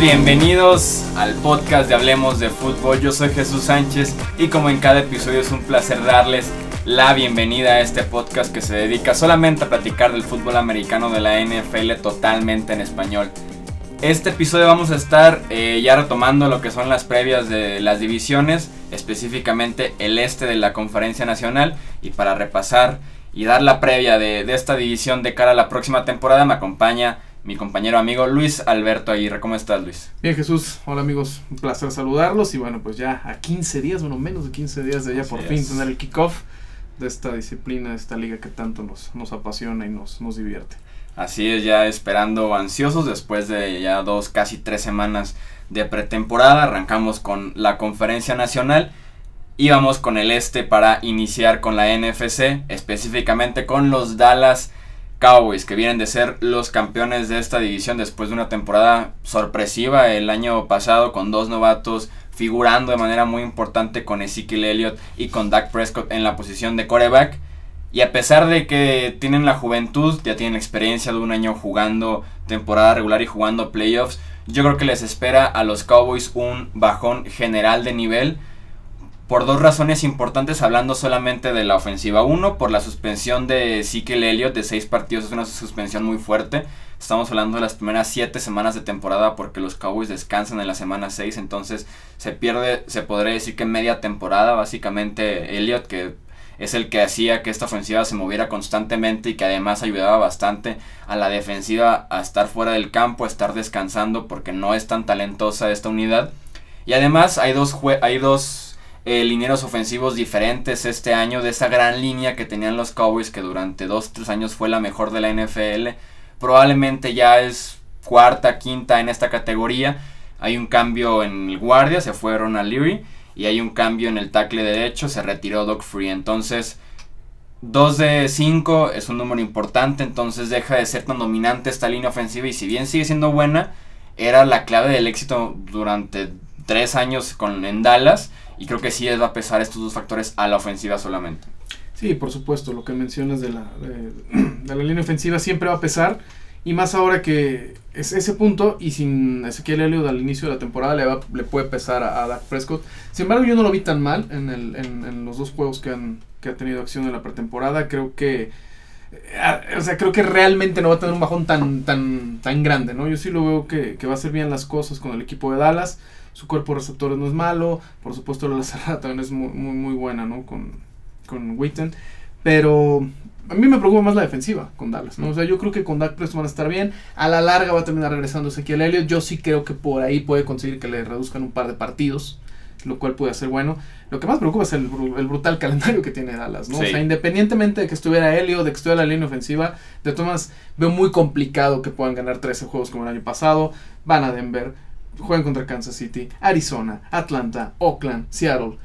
bienvenidos al podcast de Hablemos de Fútbol. Yo soy Jesús Sánchez y como en cada episodio es un placer darles la bienvenida a este podcast que se dedica solamente a platicar del fútbol americano de la NFL totalmente en español. Este episodio vamos a estar eh, ya retomando lo que son las previas de las divisiones, específicamente el este de la Conferencia Nacional y para repasar y dar la previa de, de esta división de cara a la próxima temporada me acompaña mi compañero amigo Luis Alberto Aguirre. ¿Cómo estás, Luis? Bien, Jesús. Hola, amigos. Un placer saludarlos. Y bueno, pues ya a 15 días, bueno, menos de 15 días de ya por fin tener el kickoff de esta disciplina, de esta liga que tanto nos, nos apasiona y nos, nos divierte. Así es, ya esperando ansiosos después de ya dos, casi tres semanas de pretemporada. Arrancamos con la conferencia nacional y vamos con el este para iniciar con la NFC, específicamente con los Dallas Cowboys, que vienen de ser los campeones de esta división después de una temporada sorpresiva el año pasado con dos novatos figurando de manera muy importante con Ezekiel Elliott y con Dak Prescott en la posición de coreback. Y a pesar de que tienen la juventud, ya tienen experiencia de un año jugando temporada regular y jugando playoffs, yo creo que les espera a los Cowboys un bajón general de nivel por dos razones importantes hablando solamente de la ofensiva. Uno, por la suspensión de Ezekiel Elliott de seis partidos, es una suspensión muy fuerte. Estamos hablando de las primeras siete semanas de temporada porque los Cowboys descansan en la semana 6, entonces se pierde, se podría decir que media temporada básicamente Elliott, que es el que hacía que esta ofensiva se moviera constantemente y que además ayudaba bastante a la defensiva a estar fuera del campo, a estar descansando porque no es tan talentosa esta unidad. Y además hay dos, hay dos eh, linieros ofensivos diferentes este año de esa gran línea que tenían los Cowboys que durante 2-3 años fue la mejor de la NFL. Probablemente ya es cuarta, quinta en esta categoría. Hay un cambio en el guardia, se fue Ronald Leary. Y hay un cambio en el tackle derecho, se retiró Doug Free. Entonces, 2 de 5 es un número importante. Entonces deja de ser tan dominante esta línea ofensiva. Y si bien sigue siendo buena, era la clave del éxito durante 3 años con, en Dallas y creo que sí les va a pesar estos dos factores a la ofensiva solamente. Sí, por supuesto, lo que mencionas de la, de, la línea ofensiva siempre va a pesar. Y más ahora que es ese punto y sin Ezequiel Elliott al inicio de la temporada le, va, le puede pesar a, Dak Prescott. Sin embargo, yo no lo vi tan mal en, el, en, los dos juegos que, han, que ha tenido acción en la pretemporada. Creo que eh, o sea, creo que realmente no va a tener un bajón tan, tan, tan grande, ¿no? Yo sí lo veo que, que va a hacer bien las cosas con el equipo de Dallas su cuerpo de receptores no es malo, por supuesto la cerrada también es muy, muy, muy buena, ¿no? Con, con Witten, pero a mí me preocupa más la defensiva con Dallas, ¿no? O sea, yo creo que con Dak Prescott van a estar bien, a la larga va a terminar regresando Ezequiel Elliott, yo sí creo que por ahí puede conseguir que le reduzcan un par de partidos, lo cual puede ser bueno. Lo que más preocupa es el, el brutal calendario que tiene Dallas, ¿no? O sea, independientemente de que estuviera Elliott, de que estuviera la línea ofensiva, de todas veo muy complicado que puedan ganar 13 juegos como el año pasado, van a Denver, juegan contra Kansas City, Arizona, Atlanta, Oakland, Seattle.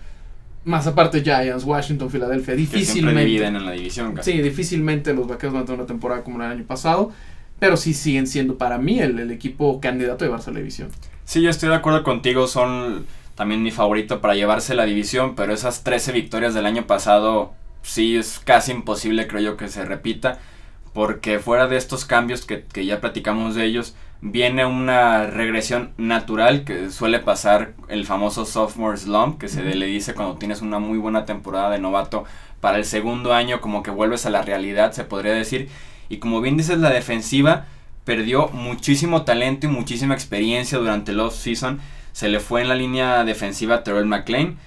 Más aparte Giants, Washington, Filadelfia. Difícilmente. Que dividen en la división. Sí, difícilmente los vaqueros van a tener una temporada como el año pasado. Pero sí siguen siendo para mí el, equipo candidato a llevarse la división. Sí, yo estoy de acuerdo contigo. Son también mi favorito para llevarse la división. Pero esas 13 victorias del año pasado, sí es casi imposible, creo yo, que se repita. Porque fuera de estos cambios que, que ya platicamos de ellos, viene una regresión natural que suele pasar el famoso sophomore slump, que se le dice cuando tienes una muy buena temporada de novato para el segundo año, como que vuelves a la realidad, se podría decir. Y como bien dices, la defensiva perdió muchísimo talento y muchísima experiencia durante el off-season. Se le fue en la línea defensiva Terrell McLean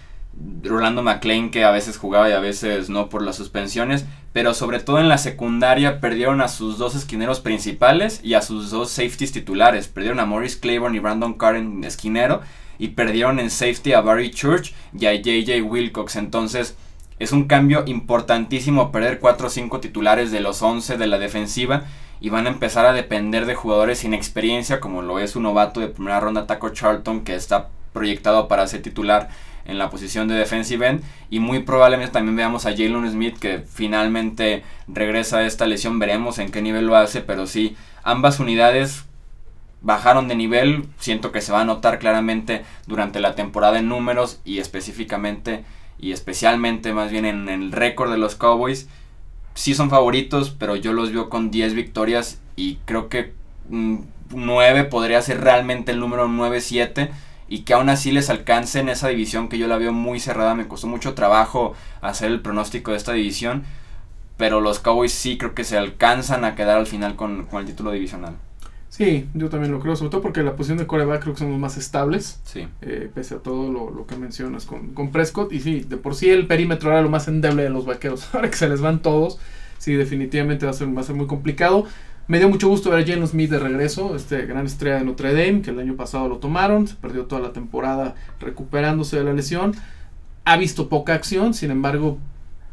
Rolando McLean que a veces jugaba y a veces no por las suspensiones, pero sobre todo en la secundaria perdieron a sus dos esquineros principales y a sus dos safeties titulares. Perdieron a Morris Claiborne y Brandon Carr en esquinero y perdieron en safety a Barry Church y a JJ Wilcox. Entonces es un cambio importantísimo perder 4 o 5 titulares de los 11 de la defensiva y van a empezar a depender de jugadores sin experiencia como lo es un novato de primera ronda Taco Charlton que está proyectado para ser titular en la posición de defensive end y muy probablemente también veamos a Jalen Smith que finalmente regresa a esta lesión, veremos en qué nivel lo hace, pero sí, ambas unidades bajaron de nivel, siento que se va a notar claramente durante la temporada en números y específicamente y especialmente más bien en el récord de los Cowboys. sí son favoritos, pero yo los veo con 10 victorias y creo que 9 mm, podría ser realmente el número 9-7 y que aún así les alcance en esa división que yo la veo muy cerrada. Me costó mucho trabajo hacer el pronóstico de esta división, pero los Cowboys sí creo que se alcanzan a quedar al final con, con el título divisional. Sí, yo también lo creo, sobre todo porque la posición de coreback creo que son los más estables. Sí. Eh, pese a todo lo, lo, que mencionas con, con Prescott. Y sí, de por sí el perímetro era lo más endeble de los vaqueros. Ahora que se les van todos, sí, definitivamente va a ser, va a ser muy complicado. Me dio mucho gusto ver a Jalen Smith de regreso, este gran estrella de Notre Dame, que el año pasado lo tomaron, se perdió toda la temporada recuperándose de la lesión. Ha visto poca acción, sin embargo,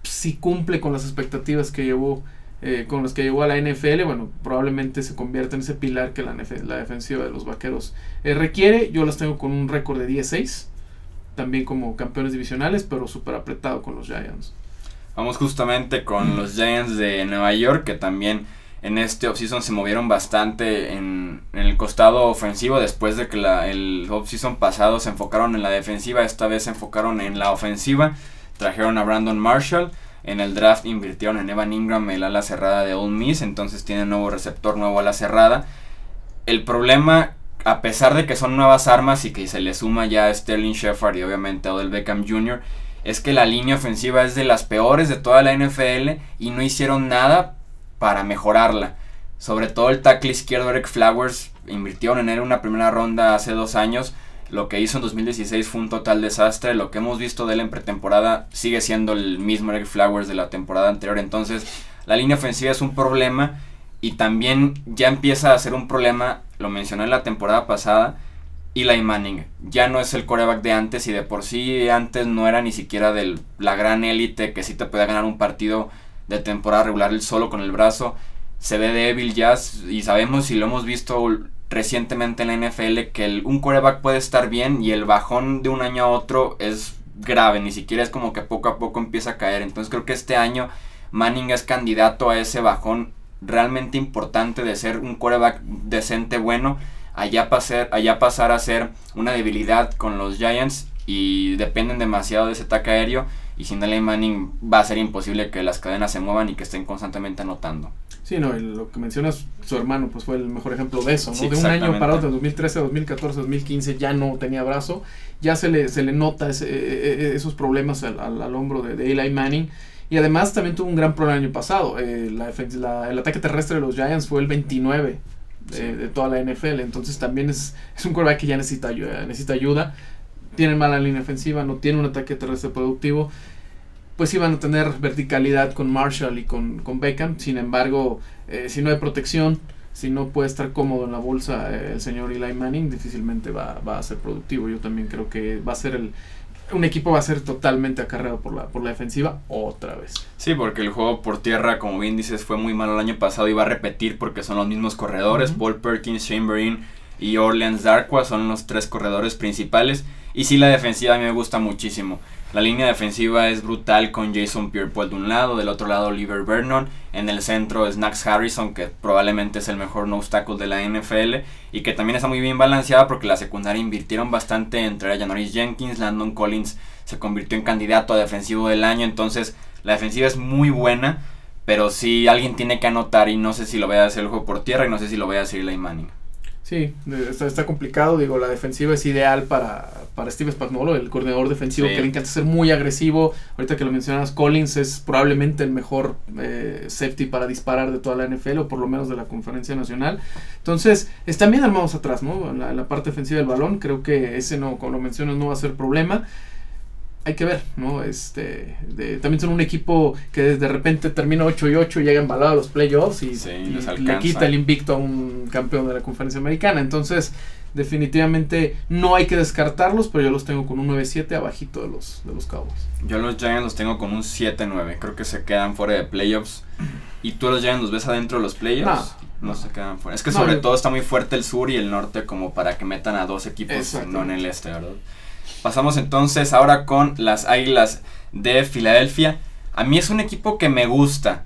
sí cumple con las expectativas que llevó eh, con los que llegó a la NFL, bueno, probablemente se convierta en ese pilar que la, la defensiva de los vaqueros eh, requiere. Yo los tengo con un récord de 16, también como campeones divisionales, pero súper apretado con los Giants. Vamos justamente con los Giants de Nueva York, que también en este offseason se movieron bastante en, el costado ofensivo después de que la, el offseason pasado se enfocaron en la defensiva, esta vez se enfocaron en la ofensiva. Trajeron a Brandon Marshall en el draft invirtieron en Evan Ingram, el ala cerrada de Ole Miss, entonces tiene nuevo receptor, nuevo ala cerrada. El problema, a pesar de que son nuevas armas y que se le suma ya a Sterling Shepard y obviamente a Odell Beckham Jr., es que la línea ofensiva es de las peores de toda la NFL y no hicieron nada para mejorarla. Sobre todo el tackle izquierdo Eric Flowers invirtieron en él una primera ronda hace dos años lo que hizo en 2016 fue un total desastre. Lo que hemos visto de él en pretemporada sigue siendo el mismo Eric Flowers de la temporada anterior. Entonces, la línea ofensiva es un problema. Y también ya empieza a ser un problema, lo mencioné en la temporada pasada, Eli Manning. Ya no es el coreback de antes y de por sí antes no era ni siquiera de la gran élite que sí te puede ganar un partido de temporada regular él solo con el brazo. Se ve débil ya y sabemos y lo hemos visto recientemente en la NFL que un quarterback puede estar bien y el bajón de un año a otro es grave, ni siquiera es como que poco a poco empieza a caer. Entonces creo que este año Manning es candidato a ese bajón realmente importante de ser un quarterback decente bueno, allá pasar, allá pasar a ser una debilidad con los Giants y dependen demasiado de ese ataque aéreo y sin Eli Manning va a ser imposible que las cadenas se muevan y que estén constantemente anotando. Sí, no, lo que mencionas, su hermano, pues fue el mejor ejemplo de eso, ¿no? de un año parado de 2013 2014, 2015 ya no tenía brazo, ya se le, se le nota ese, e, e, e, esos problemas al, al, hombro de, de, Eli Manning. Y además también tuvo un gran problema el año pasado. Eh, la, la, el ataque terrestre de los Giants fue el 29 de, de toda la NFL. Entonces también es, es un quarterback que ya necesita ayuda. Necesita ayuda. Tiene mala línea ofensiva, no tiene un ataque terrestre productivo pues iban a tener verticalidad con Marshall y con, con Beckham. Sin embargo, eh, si no hay protección, si no puede estar cómodo en la bolsa eh, el señor Eli Manning, difícilmente va, va, a ser productivo. Yo también creo que va a ser el... Un equipo va a ser totalmente acarreado por la, por la defensiva otra vez. Sí, porque el juego por tierra, como bien dices, fue muy malo el año pasado y va a repetir porque son los mismos corredores. Paul Perkins, Chamberlain y Orleans Darkwa son los tres corredores principales. Y sí, la defensiva a mí me gusta muchísimo. La línea defensiva es brutal con Jason Pierre-Paul de un lado, del otro lado Oliver Vernon, en el centro Snacks Harrison, que probablemente es el mejor no obstáculo de la NFL, y que también está muy bien balanceada porque la secundaria invirtieron bastante entre Janoris Jenkins, Landon Collins se convirtió en candidato a defensivo del año, entonces la defensiva es muy buena, pero si alguien tiene que anotar y no sé si lo voy a hacer el juego por tierra y no sé si lo voy a hacer Eli Manning. Sí, está, está, complicado. Digo, la defensiva es ideal para, para Steve Spagnuolo, el coordinador defensivo, que le encanta ser muy agresivo. Ahorita que lo mencionas, Collins es probablemente el mejor eh, safety para disparar de toda la NFL, o por lo menos de la conferencia nacional. Entonces, están bien armados atrás, ¿no? En la, la parte defensiva del balón. Creo que ese no, como lo mencionas, no va a ser problema hay que ver, ¿no? Este, también son un equipo que de repente termina 8 y 8 y llega embalado a los playoffs y, le quita el invicto a un campeón de la conferencia americana. Entonces, definitivamente no hay que descartarlos, pero yo los tengo con un 9-7 abajito de los, de los Cowboys. Yo los Giants los tengo con un 7-9, creo que se quedan fuera de playoffs. ¿Y tú los Giants los ves adentro de los playoffs? No, se quedan fuera. Es que sobre todo está muy fuerte el sur y el norte como para que metan a dos equipos, no en el este, ¿verdad? Pasamos entonces ahora con las Águilas de Filadelfia. A mí es un equipo que me gusta.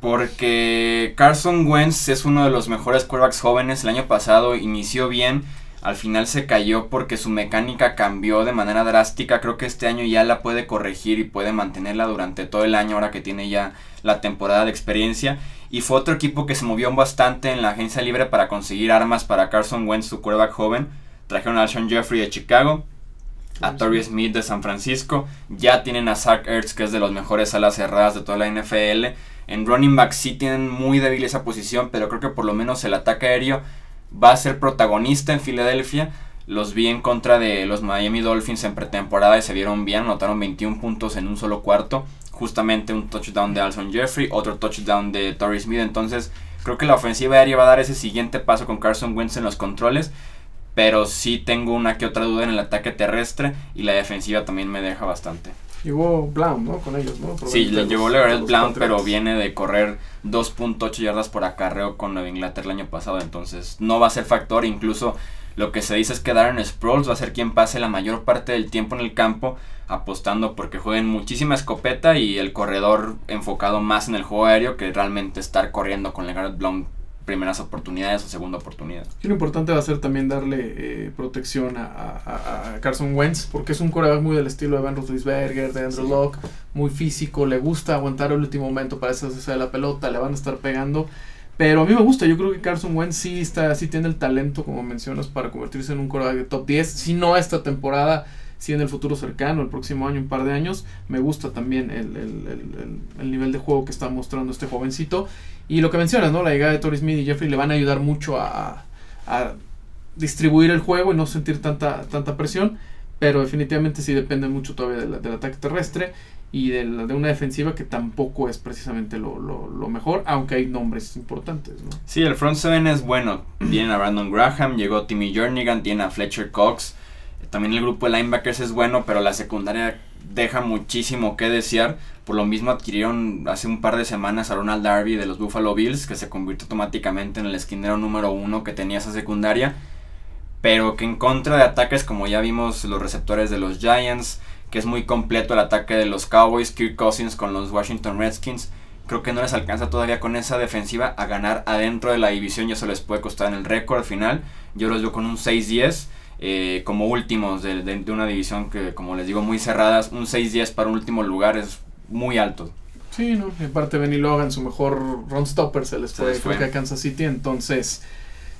Porque Carson Wentz es uno de los mejores quarterbacks jóvenes. El año pasado inició bien. al final se cayó porque su mecánica cambió de manera drástica. Creo que este año ya la puede corregir y puede mantenerla durante todo el año ahora que tiene ya la temporada de experiencia. Y fue otro equipo que se movió bastante en la agencia libre para conseguir armas para Carson Wentz, su quarterback joven. Trajeron a Sean Jeffrey de Chicago, a Torrey Smith de San Francisco. Ya tienen a Zach Ertz, que es de los mejores alas cerradas de toda la NFL. En running back sí tienen muy débil esa posición, pero creo que por lo menos el ataque aéreo va a ser protagonista en Filadelfia. Los vi en contra de los Miami Dolphins en pretemporada y se vieron bien, anotaron 21 puntos en un solo cuarto. Justamente un touchdown de Alson Jeffrey, otro touchdown de Torrey Smith. Entonces, creo que la ofensiva aérea va a dar ese siguiente paso con Carson Wentz en los controles. Pero sí tengo una que otra duda en el ataque terrestre y la defensiva también me deja bastante. Llegó Blount, ¿no? Con ellos, ¿no? Sí, le llegó Leverett Blount, pero viene de correr 2.8 yardas por acarreo con Nueva Inglaterra el año pasado, entonces no va a ser factor. Incluso lo que se dice es que Darren Sproles va a ser quien pase la mayor parte del tiempo en el campo, apostando porque jueguen muchísima escopeta y el corredor enfocado más en el juego aéreo que realmente estar corriendo con Leverett Blount primeras oportunidades o segunda oportunidad. Y lo importante va a ser también darle eh, protección a, Carson Wentz, porque es un coreback muy del estilo de Van Roethlisberger, de Andrew Locke, muy físico, le gusta aguantar el último momento para hacerse de la pelota, le van a estar pegando. Pero a mí me gusta, yo creo que Carson Wentz sí, está, sí tiene el talento, como mencionas, para convertirse en un coreback de top 10. Si no esta temporada, si en el futuro cercano, el próximo año, un par de años, me gusta también el, el, el, nivel de juego que está mostrando este jovencito. Y lo que mencionas, ¿no? La llegada de Torrey Smith y Jeffrey le van a ayudar mucho a, a distribuir el juego y no sentir tanta, tanta presión. Pero definitivamente sí depende mucho todavía del, del ataque terrestre y de, de, una defensiva que tampoco es precisamente lo, lo, lo, mejor, aunque hay nombres importantes. ¿no? Sí, el front seven es bueno. Tienen a Brandon Graham, llegó Timmy Jernigan, tiene a Fletcher Cox. También el grupo de linebackers es bueno, pero la secundaria deja muchísimo que desear. Por lo mismo adquirieron hace un par de semanas a Ronald Darby de los Buffalo Bills, que se convirtió automáticamente en el esquinero número uno que tenía esa secundaria. Pero que en contra de ataques como ya vimos los receptores de los Giants, que es muy completo el ataque de los Cowboys, Kirk Cousins con los Washington Redskins, creo que no les alcanza todavía con esa defensiva a ganar adentro de la división y eso les puede costar en el récord al final. Yo los veo con un 6-10 eh, como últimos de, de, una división que, como les digo, muy cerradas. Un 6-10 para un último lugar es muy alto. Sí, ¿no? En parte Benny Logan, su mejor run stopper se les fue, creo que a Kansas City. Entonces,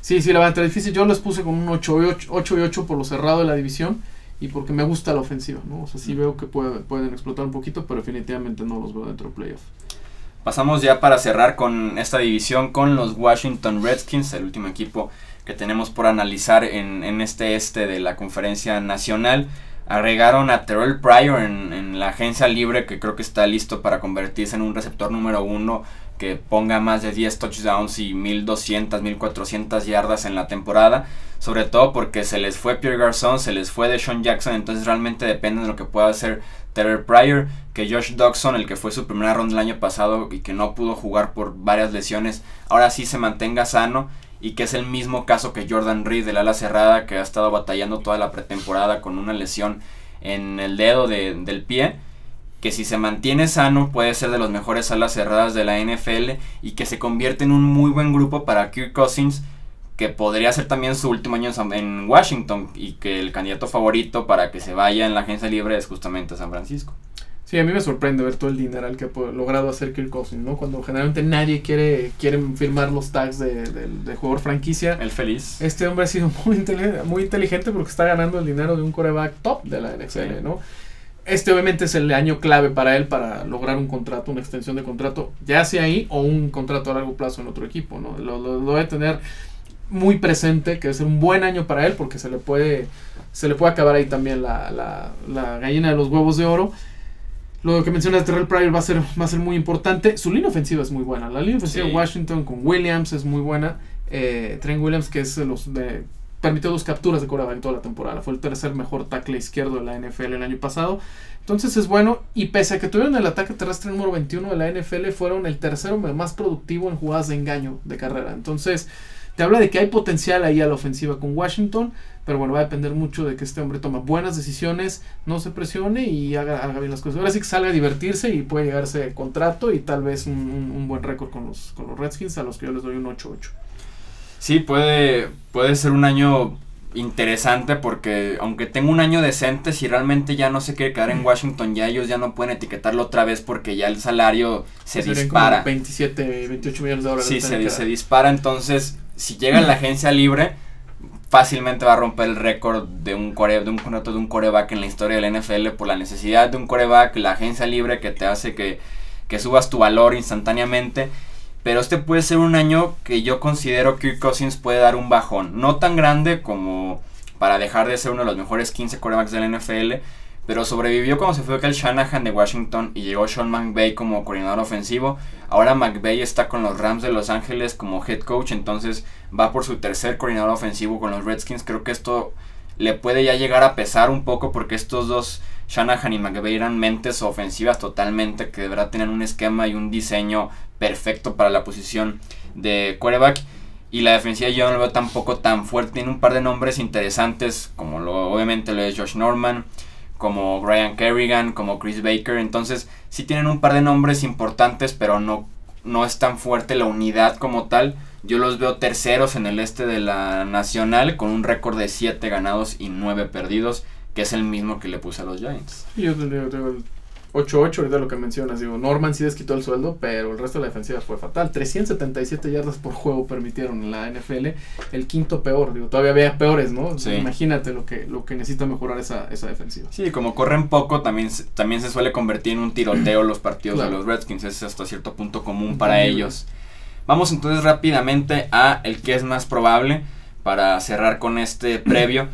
sí, sí, la entrar difícil. Yo los puse con un 8 y 8, 8 y 8 por lo cerrado de la división y porque me gusta la ofensiva, ¿no? O sea, sí veo que puede, pueden explotar un poquito, pero definitivamente no los veo dentro de playoff. Pasamos ya para cerrar con esta división con los Washington Redskins, el último equipo que tenemos por analizar en, este este de la conferencia nacional. Agregaron a Terrell Pryor en, la agencia libre que creo que está listo para convertirse en un receptor número uno que ponga más de 10 touchdowns y 1200, 1400 yardas en la temporada. Sobre todo porque se les fue Pierre Garçon, se les fue de Sean Jackson, entonces realmente depende de lo que pueda hacer Terrell Pryor. Que Josh Dodson, el que fue su primera ronda el año pasado y que no pudo jugar por varias lesiones, ahora sí se mantenga sano y que es el mismo caso que Jordan Reed del ala cerrada que ha estado batallando toda la pretemporada con una lesión en el dedo del pie que si se mantiene sano puede ser de los mejores alas cerradas de la NFL y que se convierte en un muy buen grupo para Kirk Cousins que podría ser también su último año en Washington y que el candidato favorito para que se vaya en la agencia libre es justamente San Francisco. Sí, a mí me sorprende ver todo el dinero que ha logrado hacer Kirk Cousins, ¿no? Cuando generalmente nadie quiere, quiere firmar los tags de, de, jugador franquicia. El feliz. Este hombre ha sido muy, inteligente, muy inteligente porque está ganando el dinero de un coreback top de la NFL, ¿no? Este obviamente es el año clave para él para lograr un contrato, una extensión de contrato, ya sea ahí o un contrato a largo plazo en otro equipo, ¿no? Lo, lo, lo debe tener muy presente, que es un buen año para él porque se le puede, se le puede acabar ahí también la, la, la gallina de los huevos de oro. Lo que menciona Terrell Pryor va a, ser, va a ser muy importante. Su línea ofensiva es muy buena. La línea ofensiva de Washington con Williams es muy buena. Eh, Trent Williams, que es los de, permitió dos capturas de en toda la temporada. Fue el tercer mejor tackle izquierdo de la NFL el año pasado. Entonces es bueno. Y pese a que tuvieron el ataque terrestre número 21 de la NFL, fueron el tercero más productivo en jugadas de engaño de carrera. Entonces te habla de que hay potencial ahí a la ofensiva con Washington, pero bueno, va a depender mucho de que este hombre tome buenas decisiones, no se presione y haga, bien las cosas. Ahora sí que salga a divertirse y puede llegarse contrato y tal vez un, buen récord con los, con los Redskins, a los que yo les doy un 8-8. Sí, puede, puede ser un año interesante porque aunque tenga un año decente, si realmente ya no se quiere quedar en Washington, ya ellos ya no pueden etiquetarlo otra vez porque ya el salario se dispara. 27, 28 millones de dólares. Sí, se, se dispara, entonces si llega a la agencia libre, fácilmente va a romper el récord de un core, de un contrato de un coreback en la historia del NFL por la necesidad de un coreback, la agencia libre que te hace que, que subas tu valor instantáneamente pero este puede ser un año que yo considero que Kirk Cousins puede dar un bajón. No tan grande como para dejar de ser uno de los mejores 15 quarterbacks del NFL. Pero sobrevivió cuando se fue el Shanahan de Washington y llegó Sean McVay como coordinador ofensivo. Ahora McVay está con los Rams de Los Ángeles como head coach, entonces va por su tercer coordinador ofensivo con los Redskins. Creo que esto le puede ya llegar a pesar un poco porque estos dos Shanahan y McVay eran mentes ofensivas totalmente que deberá tener un esquema y un diseño perfecto para la posición de quarterback. Y la defensiva yo no lo veo tampoco tan fuerte. Tiene un par de nombres interesantes, como lo, obviamente lo es Josh Norman, como Brian Kerrigan, como Chris Baker. Entonces, sí tienen un par de nombres importantes, pero no, no es tan fuerte la unidad como tal. Yo los veo terceros en el este de la Nacional, con un récord de 7 ganados y 9 perdidos, que es el mismo que le puse a los Giants. Yo tengo 8-8, ahorita lo que mencionas. Digo, Norman sí desquitó el sueldo, pero el resto de la defensiva fue fatal. 377 yardas por juego permitieron en la NFL. El quinto peor, digo, todavía había peores, ¿no? Imagínate lo que, lo que necesita mejorar esa, esa defensiva. Sí, como corren poco, también, también se suele convertir en un tiroteo los partidos de los Redskins. Es hasta cierto punto común para ellos. Vamos entonces rápidamente a el que es más probable para cerrar con este previo.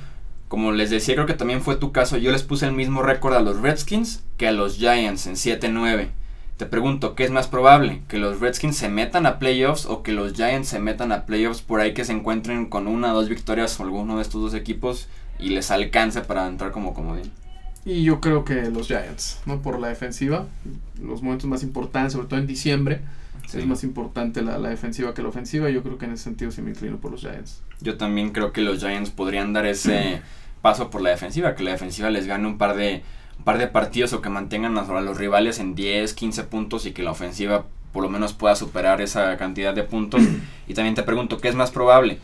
Como les decía, creo que también fue tu caso. Yo les puse el mismo récord a los Redskins que a los Giants en 7-9. Te pregunto, ¿qué es más probable? ¿Que los Redskins se metan a playoffs o que los Giants se metan a playoffs por ahí que se encuentren con una o dos victorias o alguno de estos dos equipos y les alcance para entrar como comodín? Y yo creo que los Giants, ¿no? Por la defensiva, los momentos más importantes, sobre todo en diciembre, es más importante la, la, defensiva que la ofensiva. Yo creo que en ese sentido sí me inclino por los Giants. Yo también creo que los Giants podrían dar ese paso por la defensiva, que la defensiva les gane un par de, un par de partidos o que mantengan a los rivales en 10, 15 puntos y que la ofensiva por lo menos pueda superar esa cantidad de puntos. y también te pregunto, ¿qué es más probable?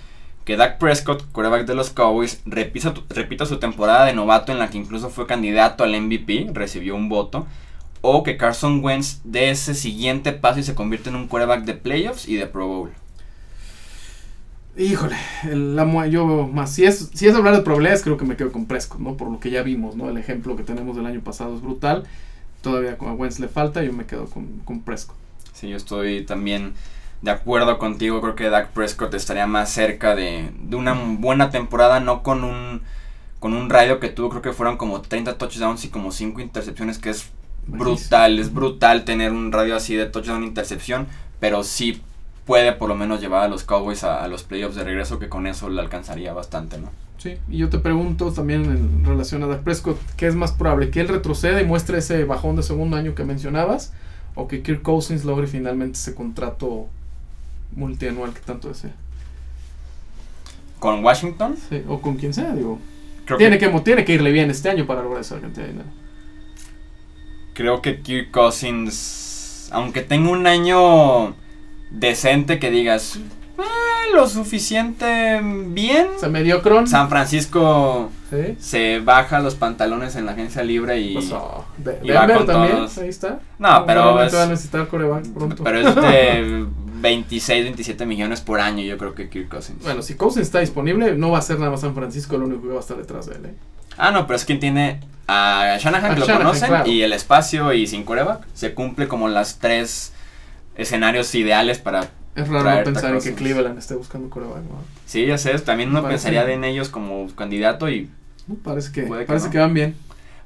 Que Dak Prescott, quarterback de los Cowboys, repita, repita su temporada de novato en la que incluso fue candidato al MVP, recibió un voto, o que Carson Wentz dé ese siguiente paso y se convierte en un quarterback de playoffs y de Pro Bowl. Híjole, la, yo más, si es, si es hablar de probabilidades, creo que me quedo con Prescott, ¿no? Por lo que ya vimos, ¿no? El ejemplo que tenemos del año pasado es brutal. Todavía con Wentz le falta, yo me quedo con, con Prescott. Sí, yo estoy también de acuerdo contigo. Creo que Dak Prescott estaría más cerca de, de una buena temporada, no con un, con un radio que tuvo, creo que fueron como 30 touchdowns y como 5 intercepciones, que es brutal. Es brutal tener un radio así de touchdown intercepción, pero sí puede por lo menos llevar a los Cowboys a, los playoffs de regreso, que con eso le alcanzaría bastante, ¿no? Sí, y yo te pregunto también en relación a Dak Prescott, ¿qué es más probable? ¿Que él retroceda y muestre ese bajón de segundo año que mencionabas? ¿O que Kirk Cousins logre finalmente ese contrato multianual que tanto desea? ¿Con Washington? Sí, o con quien sea, digo. tiene, que, tiene que irle bien este año para lograr esa cantidad de dinero. Creo que Kirk Cousins, aunque tenga un año decente que digas eh, lo suficiente bien. Se mediocron. San Francisco se baja los pantalones en la agencia libre y, pues, oh, va con también, todos. ahí está. No, pero es, va a necesitar pronto. Pero es de 26, 27 millones por año, yo creo que Kirk Cousins. Bueno, si Cousins está disponible, no va a ser nada más San Francisco lo único que va a estar detrás de él. ¿eh? Ah, no, pero es quien tiene a Shanahan, que lo conocen, y el espacio y sin coreback. Se cumple como las tres escenarios ideales para. Es raro pensar en que Cleveland esté buscando coreback. Sí, ya sé, también uno pensaría en ellos como candidato y. parece que, parece que van bien.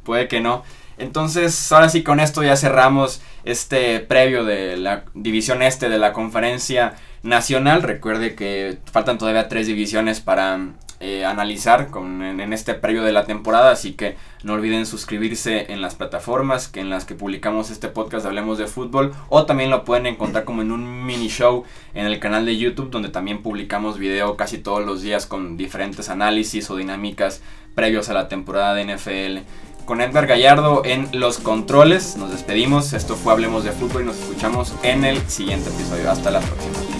Puede que no. Entonces, ahora sí, con esto ya cerramos este previo de la división este de la conferencia nacional. Recuerde que faltan todavía tres divisiones para eh, analizar con, en, este previo de la temporada, así que no olviden suscribirse en las plataformas que en las que publicamos este podcast Hablemos de Fútbol o también lo pueden encontrar como en un mini show en el canal de YouTube donde también publicamos video casi todos los días con diferentes análisis o dinámicas previos a la temporada de NFL. Con Edgar Gallardo en los controles, nos despedimos, esto fue Hablemos de Fútbol y nos escuchamos en el siguiente episodio. Hasta la próxima.